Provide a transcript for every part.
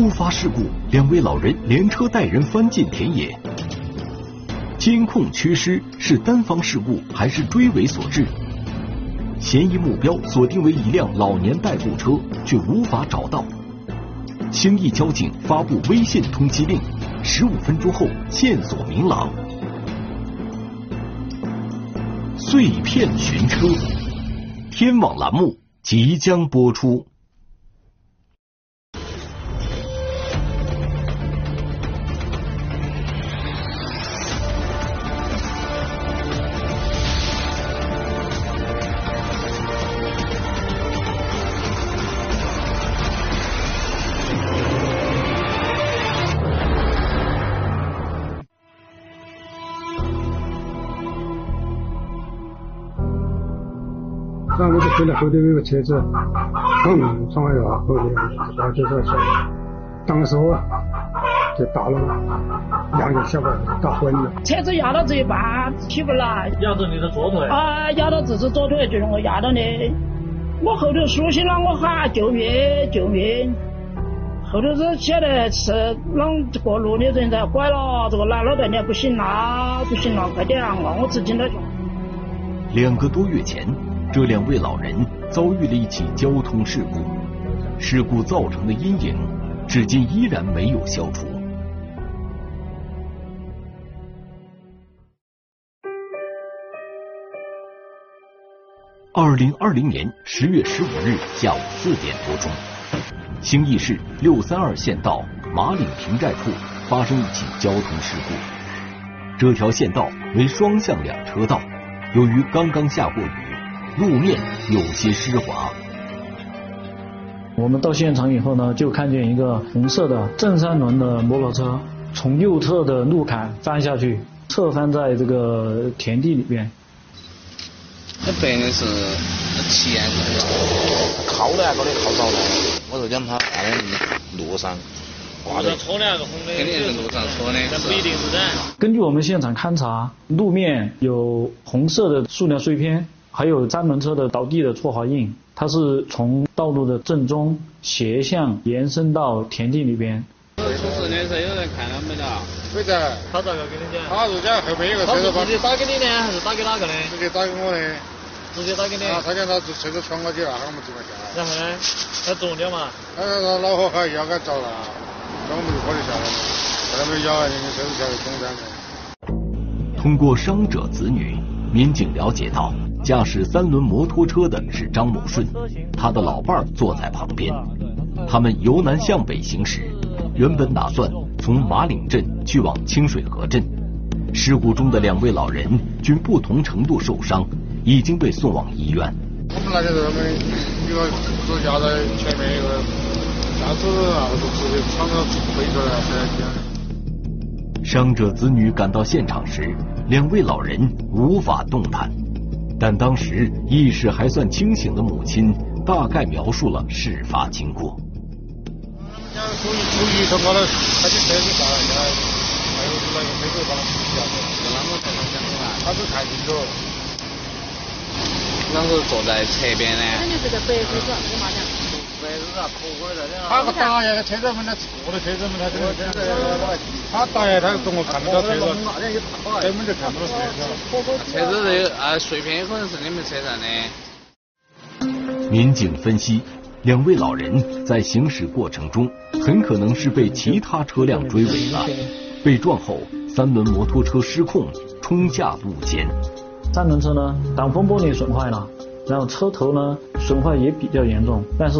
突发事故，两位老人连车带人翻进田野。监控缺失是单方事故还是追尾所致？嫌疑目标锁定为一辆老年代步车，却无法找到。兴义交警发布微信通缉令，十五分钟后线索明朗。碎片寻车，天网栏目即将播出。然后我就看到后头有个车子，砰，闯过来，后面把这个车，当时我就打了，两个小孩打昏了。车子压到这一半，起不来。压到你的左腿？啊，压到这是左腿，就是我压到的。我后头苏醒了，我喊救命救命。后头是晓得是啷过路的人在拐了，这个男老太娘不行啦，不行了，快点啊！我只听到。两个多月前。这两位老人遭遇了一起交通事故，事故造成的阴影至今依然没有消除。二零二零年十月十五日下午四点多钟，兴义市六三二县道马岭平寨处发生一起交通事故。这条县道为双向两车道，由于刚刚下过雨。路面有些湿滑。我们到现场以后呢，就看见一个红色的正三轮的摩托车从右侧的路坎翻下去，侧翻在这个田地里边。那白的是前靠那个的靠着了，我就讲他在路上挂的，戳那个红的，肯定是路上戳的，那不一定是的。根据我们现场勘查，路面有红色的塑料碎片。还有三轮车的倒地的搓滑印，它是从道路的正中斜向延伸到田地里边。出事的时候有人看到没得？没得。他咋个跟你讲？他是讲后面有个车子。他直接打给你呢，还是打给哪个呢？直接打给我的。直接打给你。他讲他车子闯过去了，喊我们这边下。然后呢？他中掉嘛？他说恼火，还要给着了，那我们就过去下了。后来没咬，因为车子下来中弹的。通过伤者子女，民警了解到。驾驶三轮摩托车的是张某顺，他的老伴儿坐在旁边。他们由南向北行驶，原本打算从马岭镇去往清水河镇。事故中的两位老人均不同程度受伤，已经被送往医院。我们那个人们一个在前面，一个驾驶啊，就直接闯到飞出来了。伤者子女赶到现场时，两位老人无法动弹。但当时意识还算清醒的母亲大概描述了事发经过。他是看清楚。啷个坐在侧边呢？肯定是个白车子，我妈讲。他不打呀，车子门他错的车子门他这个车子，他打呀，他跟我看不到车子，根本就看不到车子。车子这啊碎片有可能是你们车上的。民警分析，两位老人在行驶过程中很可能是被其他车辆追尾了，被撞后三轮摩托车失控冲下路肩。三轮车呢，挡风玻璃损坏了。然后车头呢损坏也比较严重，但是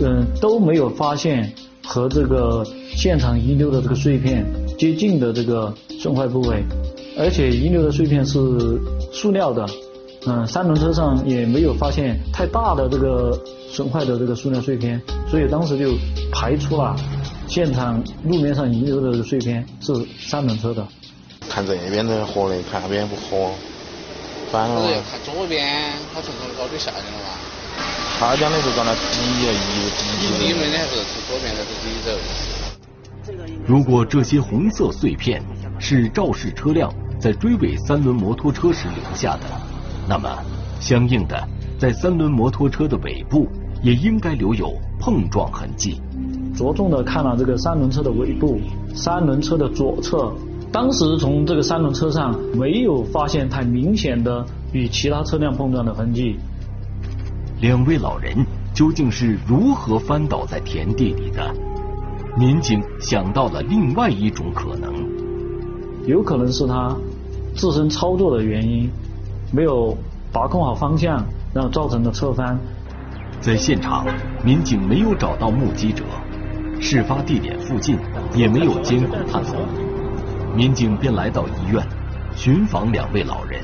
嗯都没有发现和这个现场遗留的这个碎片接近的这个损坏部位，而且遗留的碎片是塑料的，嗯三轮车上也没有发现太大的这个损坏的这个塑料碎片，所以当时就排除了现场路面上遗留的碎片是三轮车的。看这边的活的，看那边不合。他是要看左边，他从从高处下去了嘛？他讲的是刚才一一一面的还是从左边还是第一走？如果这些红色碎片是肇事车辆在追尾三轮摩托车时留下的，那么相应的，在三轮摩托车的尾部也应该留有碰撞痕迹。着重的看了这个三轮车的尾部，三轮车的左侧。当时从这个三轮车上没有发现太明显的与其他车辆碰撞的痕迹。两位老人究竟是如何翻倒在田地里的？民警想到了另外一种可能，有可能是他自身操作的原因，没有把控好方向，然后造成的侧翻。在现场，民警没有找到目击者，事发地点附近也没有监控探头。民警便来到医院寻访两位老人。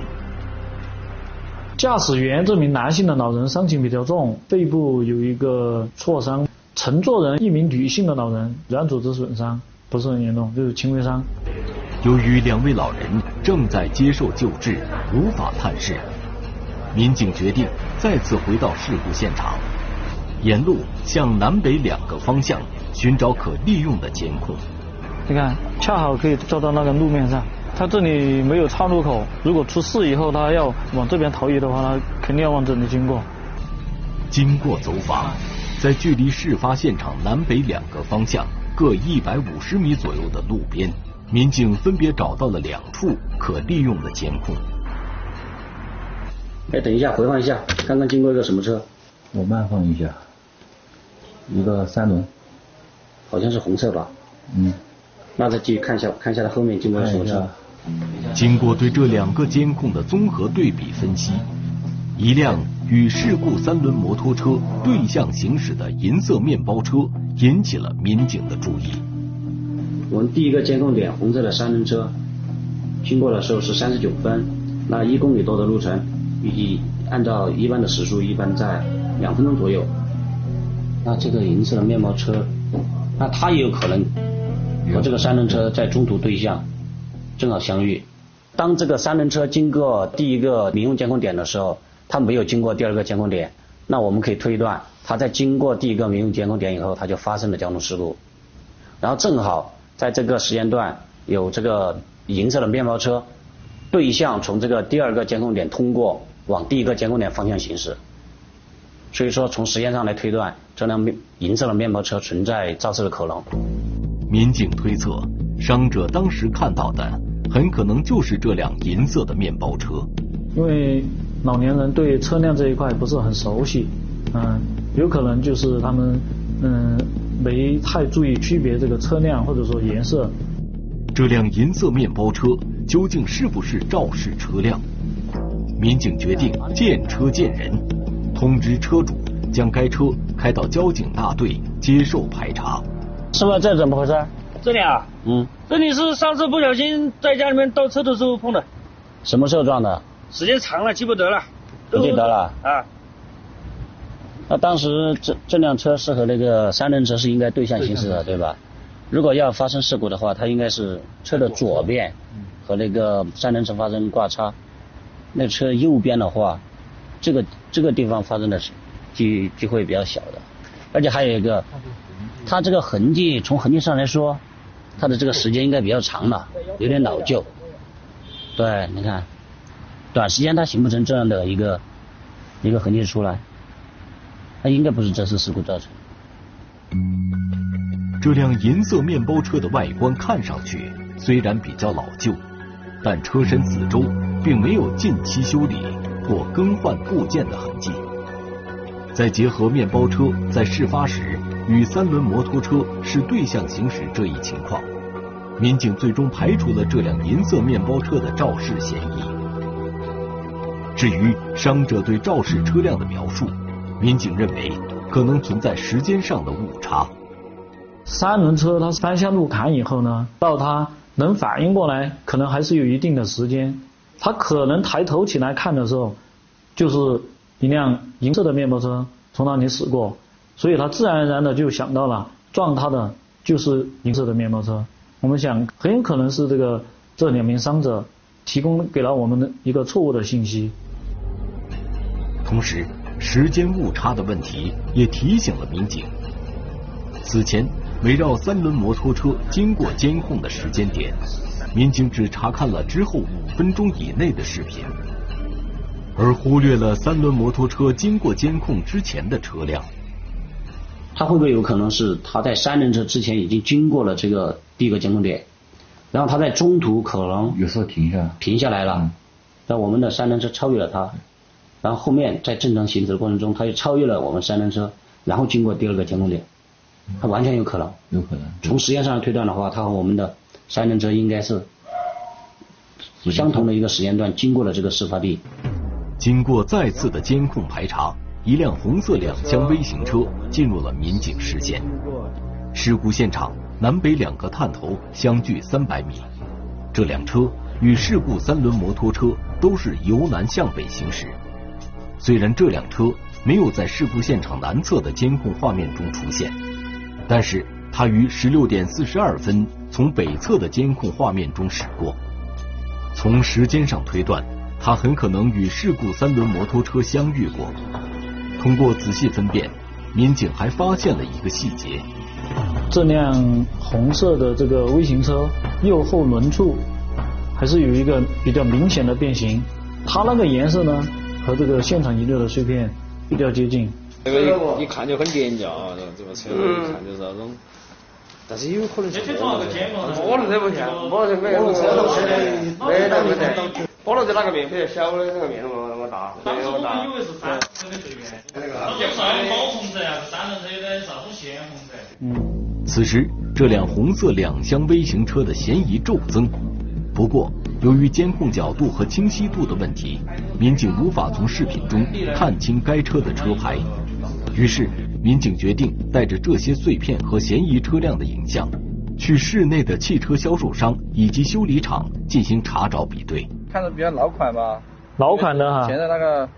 驾驶员这名男性的老人伤情比较重，背部有一个挫伤；乘坐人一名女性的老人软组织损伤，不是很严重，就是轻微伤。由于两位老人正在接受救治，无法探视，民警决定再次回到事故现场，沿路向南北两个方向寻找可利用的监控。你看，恰好可以照到那个路面上。他这里没有岔路口，如果出事以后，他要往这边逃逸的话，他肯定要往这里经过。经过走访，在距离事发现场南北两个方向各一百五十米左右的路边，民警分别找到了两处可利用的监控。哎，等一下，回放一下，刚刚经过一个什么车？我慢放一下，一个三轮，好像是红色吧？嗯。那再继续看一下，看一下它后面经过什么车？经过对这两个监控的综合对比分析，一辆与事故三轮摩托车对向行驶的银色面包车引起了民警的注意。我们第一个监控点红色的三轮车经过的时候是三十九分，那一公里多的路程，预计按照一般的时速，一般在两分钟左右。那这个银色的面包车，那它也有可能。和这个三轮车在中途对向，正好相遇。当这个三轮车经过第一个民用监控点的时候，它没有经过第二个监控点，那我们可以推断，他在经过第一个民用监控点以后，他就发生了交通事故。然后正好在这个时间段，有这个银色的面包车对向从这个第二个监控点通过，往第一个监控点方向行驶。所以说，从时间上来推断，这辆面银色的面包车存在肇事的可能。民警推测，伤者当时看到的很可能就是这辆银色的面包车。因为老年人对车辆这一块不是很熟悉，嗯，有可能就是他们嗯没太注意区别这个车辆或者说颜色。这辆银色面包车究竟是不是肇事车辆？民警决定见车见人，通知车主将该车开到交警大队接受排查。师傅，这怎么回事？这里啊，嗯，这里是上次不小心在家里面倒车的时候碰的。什么时候撞的？时间长了，记不得了。不记得了。啊。那当时这这辆车是和那个三轮车是应该对向行驶的，对吧？如果要发生事故的话，它应该是车的左边和那个三轮车发生挂擦，那车右边的话，这个这个地方发生的机机会比较小的，而且还有一个。它这个痕迹，从痕迹上来说，它的这个时间应该比较长了，有点老旧。对，你看，短时间它形不成这样的一个一个痕迹出来，它应该不是这次事故造成。这辆银色面包车的外观看上去虽然比较老旧，但车身四周并没有近期修理或更换部件的痕迹。再结合面包车在事发时。与三轮摩托车是对向行驶这一情况，民警最终排除了这辆银色面包车的肇事嫌疑。至于伤者对肇事车辆的描述，民警认为可能存在时间上的误差。三轮车它翻向路坎以后呢，到它能反应过来，可能还是有一定的时间。他可能抬头起来看的时候，就是一辆银色的面包车从那里驶过。所以他自然而然的就想到了撞他的就是银色的面包车。我们想很有可能是这个这两名伤者提供给了我们的一个错误的信息。同时，时间误差的问题也提醒了民警。此前围绕三轮摩托车经过监控的时间点，民警只查看了之后五分钟以内的视频，而忽略了三轮摩托车经过监控之前的车辆。他会不会有可能是他在三轮车之前已经经过了这个第一个监控点，然后他在中途可能有时候停下停下来了，但我们的三轮车超越了他，然后后面在正常行驶的过程中，它又超越了我们三轮车，然后经过第二个监控点，它完全有可能。有可能。从时间上推断的话，它和我们的三轮车应该是相同的一个时间段经过了这个事发地。经过再次的监控排查，一辆红色两厢微型车进入了民警视线。事故现场南北两个探头相距三百米，这辆车与事故三轮摩托车都是由南向北行驶。虽然这辆车没有在事故现场南侧的监控画面中出现，但是它于十六点四十二分从北侧的监控画面中驶过。从时间上推断，它很可能与事故三轮摩托车相遇过。通过仔细分辨，民警还发现了一个细节：这辆红色的这个微型车右后轮处还是有一个比较明显的变形，它那个颜色呢和这个现场遗留的碎片比较接近。这个一看就很廉价啊，这个车一看就是那种。但是有可能是摩托车不像，摩托车没有摩托车没得没得，摩托车哪个面比较小的那个面那么那么大，那么大。以为是三轮的碎片，那个。那算保红色呀，三轮车有点啥种鲜红色。嗯。此时，这辆红色两厢微型车的嫌疑骤增。不过，由于监控角度和清晰度的问题，民警无法从视频中看清该车的车牌。于是。民警决定带着这些碎片和嫌疑车辆的影像，去市内的汽车销售商以及修理厂进行查找比对。看着比较老款吧？老款的哈。现在那个，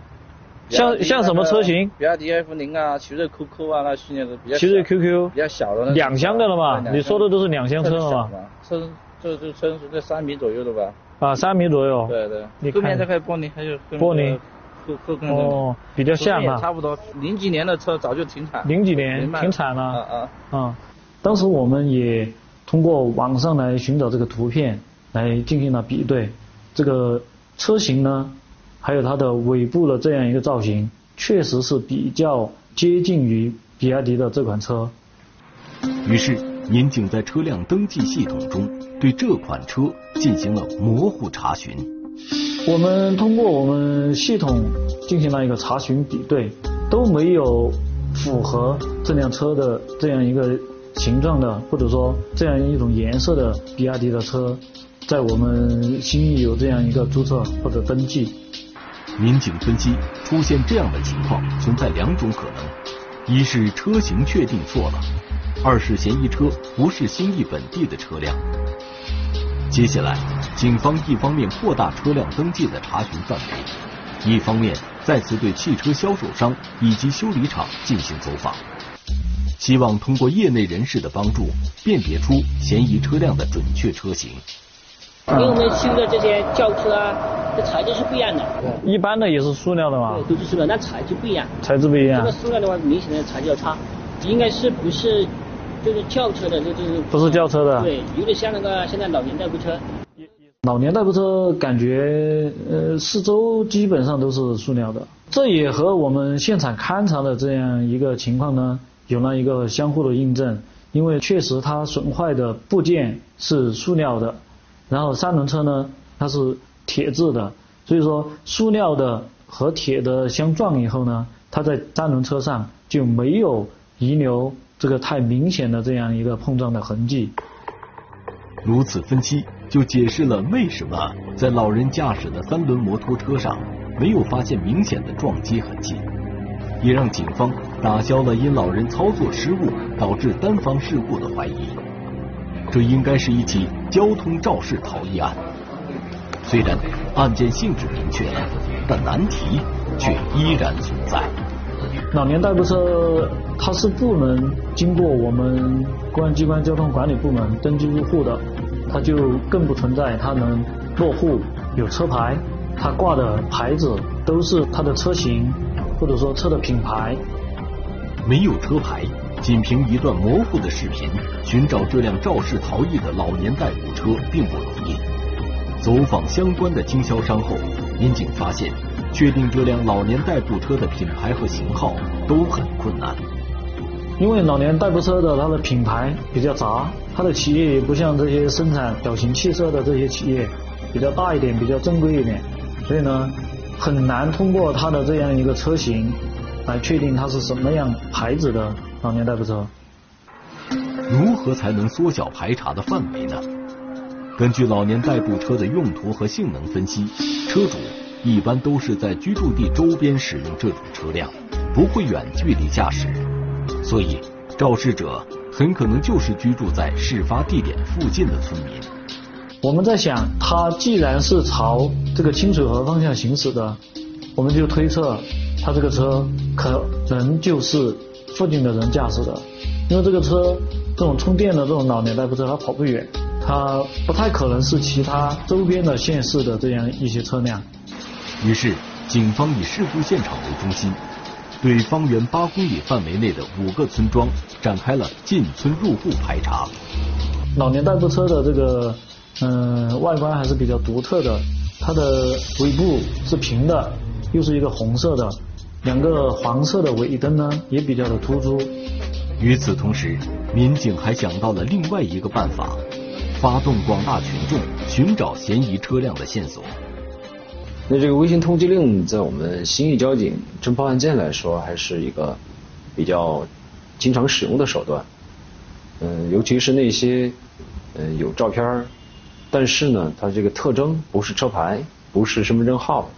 像像什么车型？比亚迪 F 零啊，奇瑞 QQ 啊，那系列的比较。奇瑞 QQ。比较小的那。两厢的了嘛？你说的都是两厢车了嘛？车这这车是在三米左右的吧？啊，三米左右。对对。你后面这块玻璃还有。玻璃。哦，比较像嘛，差不多。零几年的车早就停产。零几年停产了。啊啊。啊，当时我们也通过网上来寻找这个图片来进行了比对，这个车型呢，还有它的尾部的这样一个造型，确实是比较接近于比亚迪的这款车。于是，民警在车辆登记系统中对这款车进行了模糊查询。我们通过我们系统进行了一个查询比对，都没有符合这辆车的这样一个形状的，或者说这样一种颜色的比亚迪的车，在我们新义有这样一个注册或者登记。民警分析，出现这样的情况存在两种可能：一是车型确定错了；二是嫌疑车不是新义本地的车辆。接下来，警方一方面扩大车辆登记的查询范围，一方面再次对汽车销售商以及修理厂进行走访，希望通过业内人士的帮助，辨别出嫌疑车辆的准确车型。因为我们修的这些轿车啊，这材质是不一样的。一般的也是塑料的嘛？对，都是塑料，但材质不一样。材质不一样。这个塑料的话，明显的材质要差，应该是不是？就是轿车的，这就是不是轿车的，对，有点像那个现在老年代步车。老年代步车感觉呃四周基本上都是塑料的，这也和我们现场勘查的这样一个情况呢有了一个相互的印证，因为确实它损坏的部件是塑料的，然后三轮车呢它是铁制的，所以说塑料的和铁的相撞以后呢，它在三轮车上就没有遗留。这个太明显的这样一个碰撞的痕迹，如此分析就解释了为什么在老人驾驶的三轮摩托车上没有发现明显的撞击痕迹，也让警方打消了因老人操作失误导致单方事故的怀疑。这应该是一起交通肇事逃逸案。虽然案件性质明确了，但难题却依然存在。老年代步车，它是不能经过我们公安机关交通管理部门登记入户的，它就更不存在它能落户有车牌，它挂的牌子都是它的车型或者说车的品牌。没有车牌，仅凭一段模糊的视频寻找这辆肇事逃逸的老年代步车并不容易。走访相关的经销商后，民警发现。确定这辆老年代步车的品牌和型号都很困难。因为老年代步车的它的品牌比较杂，它的企业也不像这些生产小型汽车的这些企业比较大一点，比较正规一点，所以呢，很难通过它的这样一个车型来确定它是什么样牌子的老年代步车。如何才能缩小排查的范围呢？根据老年代步车的用途和性能分析，车主一般都是在居住地周边使用这种车辆，不会远距离驾驶。所以，肇事者很可能就是居住在事发地点附近的村民。我们在想，他既然是朝这个清水河方向行驶的，我们就推测他这个车可能就是附近的人驾驶的，因为这个车这种充电的这种老年代步车，它跑不远，它不太可能是其他周边的县市的这样一些车辆。于是，警方以事故现场为中心。对方圆八公里范围内的五个村庄展开了进村入户排查。老年代步车的这个嗯外观还是比较独特的，它的尾部是平的，又是一个红色的，两个黄色的尾灯呢也比较的突出。与此同时，民警还想到了另外一个办法，发动广大群众寻找嫌疑车辆的线索。那这个微信通缉令在我们新义交警侦破案件来说，还是一个比较经常使用的手段。嗯，尤其是那些嗯有照片但是呢，它这个特征不是车牌，不是身份证号，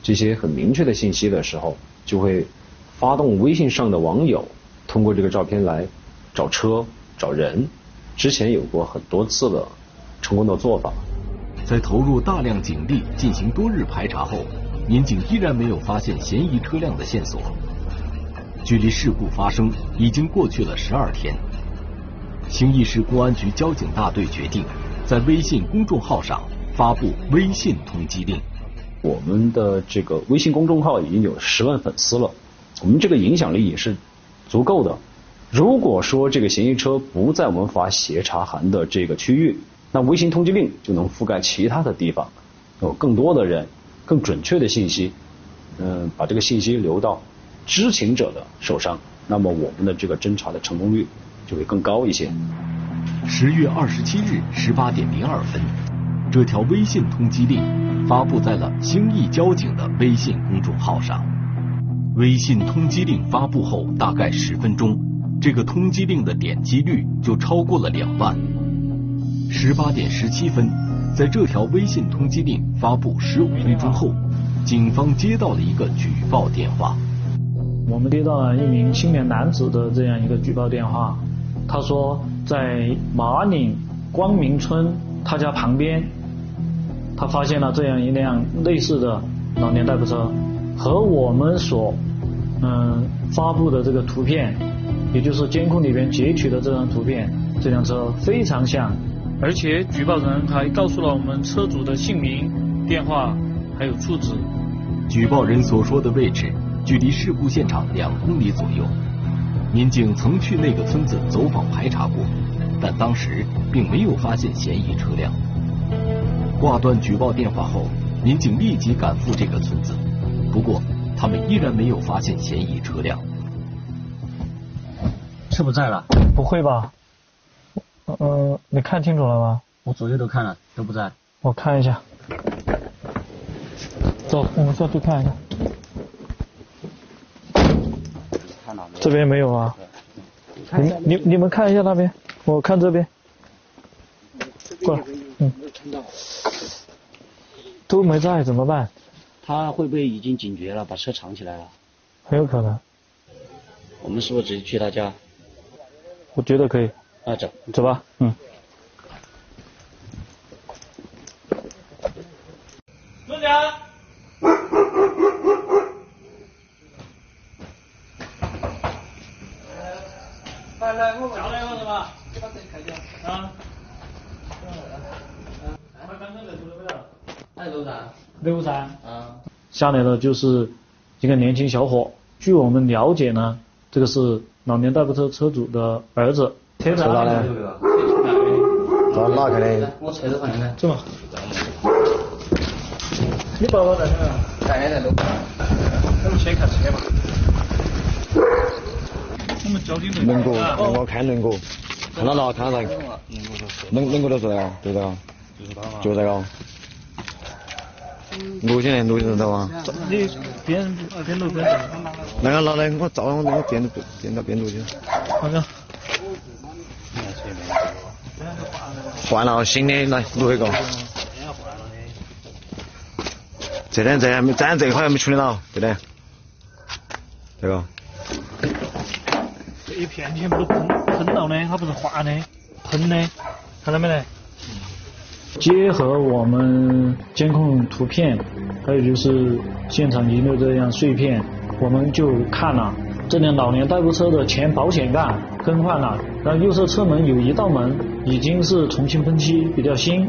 这些很明确的信息的时候，就会发动微信上的网友通过这个照片来找车、找人。之前有过很多次的成功的做法。在投入大量警力进行多日排查后，民警依然没有发现嫌疑车辆的线索。距离事故发生已经过去了十二天，兴义市公安局交警大队决定在微信公众号上发布微信通缉令。我们的这个微信公众号已经有十万粉丝了，我们这个影响力也是足够的。如果说这个嫌疑车不在我们发协查函的这个区域，那微信通缉令就能覆盖其他的地方，有更多的人，更准确的信息，嗯，把这个信息留到知情者的手上，那么我们的这个侦查的成功率就会更高一些。十月二十七日十八点零二分，这条微信通缉令发布在了兴义交警的微信公众号上。微信通缉令发布后大概十分钟，这个通缉令的点击率就超过了两万。十八点十七分，在这条微信通缉令发布十五分钟后，警方接到了一个举报电话。我们接到了一名青年男子的这样一个举报电话，他说在马岭光明村他家旁边，他发现了这样一辆类似的老年代步车，和我们所嗯发布的这个图片，也就是监控里边截取的这张图片，这辆车非常像。而且举报人还告诉了我们车主的姓名、电话，还有住址。举报人所说的位置距离事故现场两公里左右。民警曾去那个村子走访排查过，但当时并没有发现嫌疑车辆。挂断举报电话后，民警立即赶赴这个村子，不过他们依然没有发现嫌疑车辆。车不在了？不会吧？嗯，你看清楚了吗？我左右都看了，都不在。我看一下。走，我们下去看一下。这边没有啊。你你你们看一下那边，我看这边。过来，嗯。都没在，怎么办？他会不会已经警觉了，把车藏起来了？很有可能。我们是不是直接去他家？我觉得可以。啊，走，走吧，嗯。来来，我下来了是吧？把车开掉。啊。他刚刚在路没有？在路上。路上。啊。下来的就是一个年轻小伙，据我们了解呢，这个是老年代步车车主的儿子。车子哪里？咋拉开的？我车子放哪？走嘛。你爸爸在哪？在在路。我们先看车嘛。们交警队轮毂，轮毂看轮毂，看到了，看到了，轮轮毂都是这个，对的，就这个。录进来，录进来的哇。你边边录边那个拿来，我照那个边边到边路去。好的。换了新的，来录一个。这点这还没，咱这块还没处理到，对的。这个。这一片全部都喷喷到的，它不是滑的，喷的，看到没得？结合我们监控图片，还有就是现场遗留这样碎片，我们就看了这辆老年代步车的前保险杠更换了，然后右侧车门有一道门已经是重新喷漆，比较新，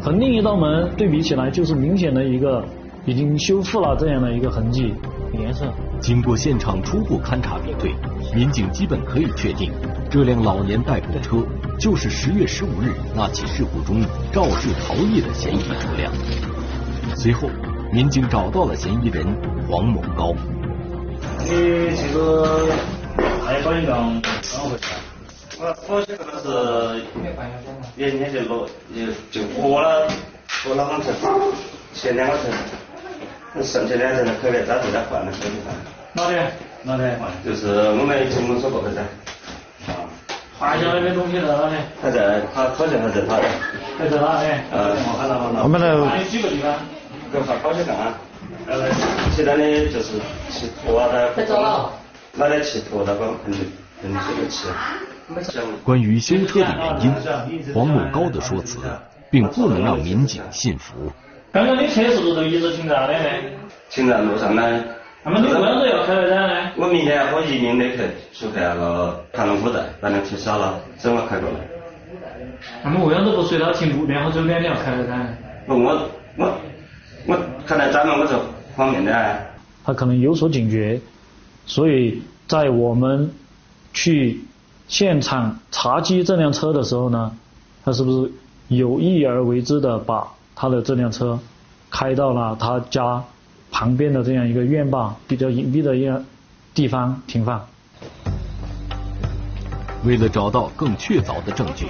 和另一道门对比起来就是明显的一个已经修复了这样的一个痕迹颜色。经过现场初步勘查比对，民警基本可以确定，这辆老年代步车就是十月十五日那起事故中肇事逃逸的嫌疑车辆。随后，民警找到了嫌疑人黄某高。你这个开保险杠怎么回事？我保险杠是原先就落就就破了，过了两层，前两个层。剩下两层的可以再回来换了，可以换。哪里？哪里换？就是我们进门所过的噻。啊。换下那边东西在哪里？还在，他好像还在他的。还在哪里？呃，看到看到。我们来。换几个地方？个换保险杠，呃，其他的就是啊的。太早了。买点气坨那个。关于修车的原因，黄某高的说辞并不能让民警信服。刚刚的车是不是都一直停在那里？停在路上呢。那么你为啥子要开回来呢？我明天和一名的去去看那个盘龙古寨，把那车烧了，正好开过来。那么为啥子不随他停路边或周边你要开回来？不，我我我看来咱们我这方面的。他可能有所警觉，所以在我们去现场查缉这辆车的时候呢，他是不是有意而为之的把？他的这辆车开到了他家旁边的这样一个院坝，比较隐蔽的一个地方停放。为了找到更确凿的证据，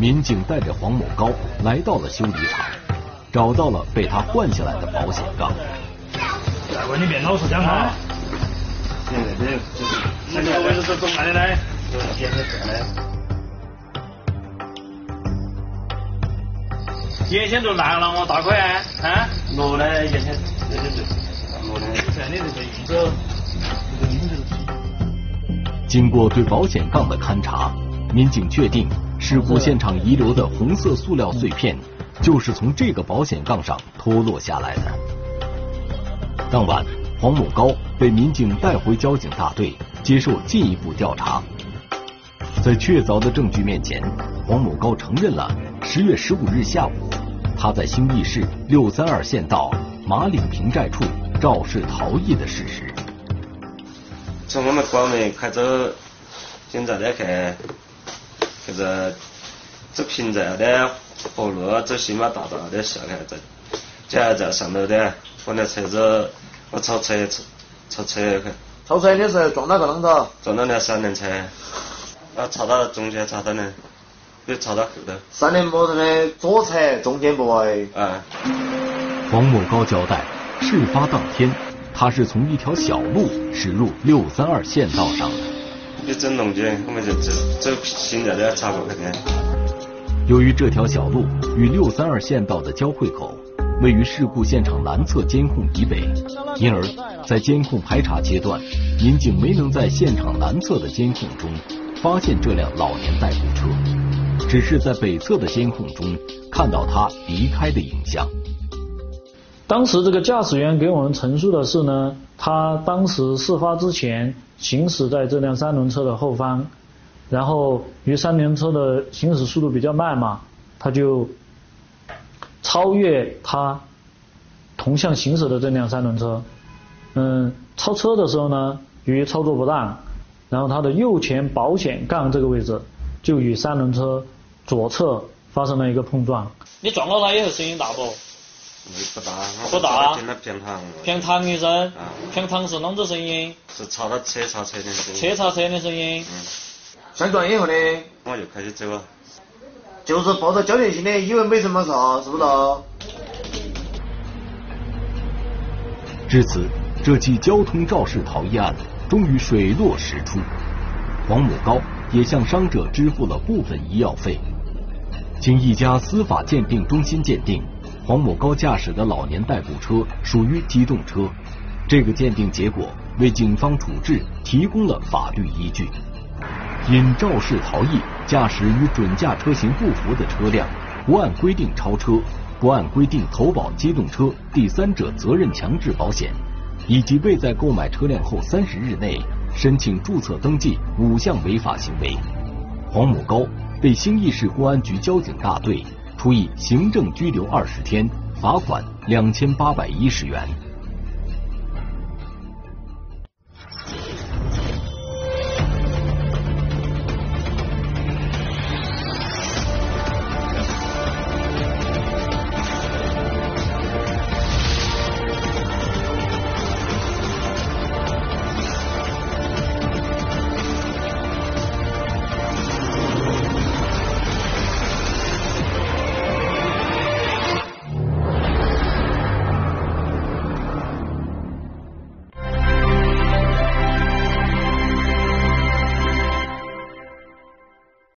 民警带着黄某高来到了修理厂，找到了被他换下来的保险杠。大哥，你别老实讲话。对对对？现在这呢。眼线都烂了，我大哥啊！啊，落的眼线，对对对落的。这你这个印子，这个印子经过对保险杠的勘查，民警确定事故现场遗留的红色塑料碎片就是从这个保险杠上脱落下来的。当晚，黄某高被民警带回交警大队接受进一步调查。在确凿的证据面前，黄某高承认了十月十五日下午。他在兴义市六三二县道马岭平寨处肇事逃逸的事实。从我们广门开走，现在来看，就是走平寨的河路，走新马大道的下来，在，接下来在上头的，我那车子我超车超超车去。超车的时候撞到个啷子？撞到那三轮车，啊，插到中间插到呢。就插到后头。三轮摩托的左侧中间部位。啊。黄某高交代，事发当天，他是从一条小路驶入六三二县道上的。一整龙井，我们就走走新在的插过去的。由于这条小路与六三二县道的交汇口位于事故现场南侧监控以北，因而，在监控排查阶段，民警没能在现场南侧的监控中发现这辆老年代步车。只是在北侧的监控中看到他离开的影像。当时这个驾驶员给我们陈述的是呢，他当时事发之前行驶在这辆三轮车的后方，然后由于三轮车的行驶速度比较慢嘛，他就超越他同向行驶的这辆三轮车。嗯，超车的时候呢，由于操作不当，然后他的右前保险杠这个位置就与三轮车。左侧发生了一个碰撞。你撞到他以后声音大不？不大，不大。听到偏堂。偏堂的声，偏堂是啷子声音？是查到车擦车的声音。车擦车的声音。嗯。上转以后呢？我就开始走了。就是抱着侥幸心的，以为没什么事，是不是？至此，这起交通肇事逃逸案终于水落石出，黄某高也向伤者支付了部分医药费。经一家司法鉴定中心鉴定，黄某高驾驶的老年代步车属于机动车，这个鉴定结果为警方处置提供了法律依据。因肇事逃逸、驾驶与准驾车型不符的车辆，不按规定超车，不按规定投保机动车第三者责任强制保险，以及未在购买车辆后三十日内申请注册登记五项违法行为，黄某高被兴义市公安局交警大队处以行政拘留二十天、罚款两千八百一十元。